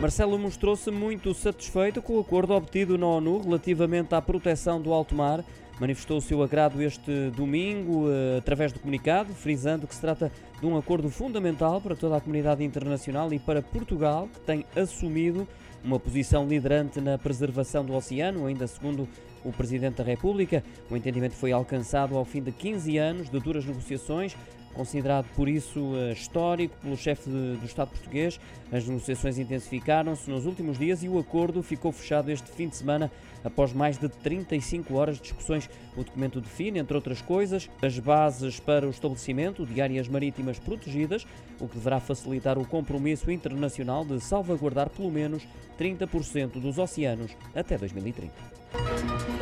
Marcelo mostrou-se muito satisfeito com o acordo obtido na ONU relativamente à proteção do alto mar. Manifestou o seu agrado este domingo eh, através do comunicado, frisando que se trata de um acordo fundamental para toda a comunidade internacional e para Portugal, que tem assumido uma posição liderante na preservação do oceano, ainda segundo o Presidente da República. O entendimento foi alcançado ao fim de 15 anos de duras negociações, considerado por isso eh, histórico pelo chefe do Estado português. As negociações intensificaram-se nos últimos dias e o acordo ficou fechado este fim de semana após mais de 35 horas de discussões. O documento define, entre outras coisas, as bases para o estabelecimento de áreas marítimas protegidas, o que deverá facilitar o compromisso internacional de salvaguardar pelo menos 30% dos oceanos até 2030.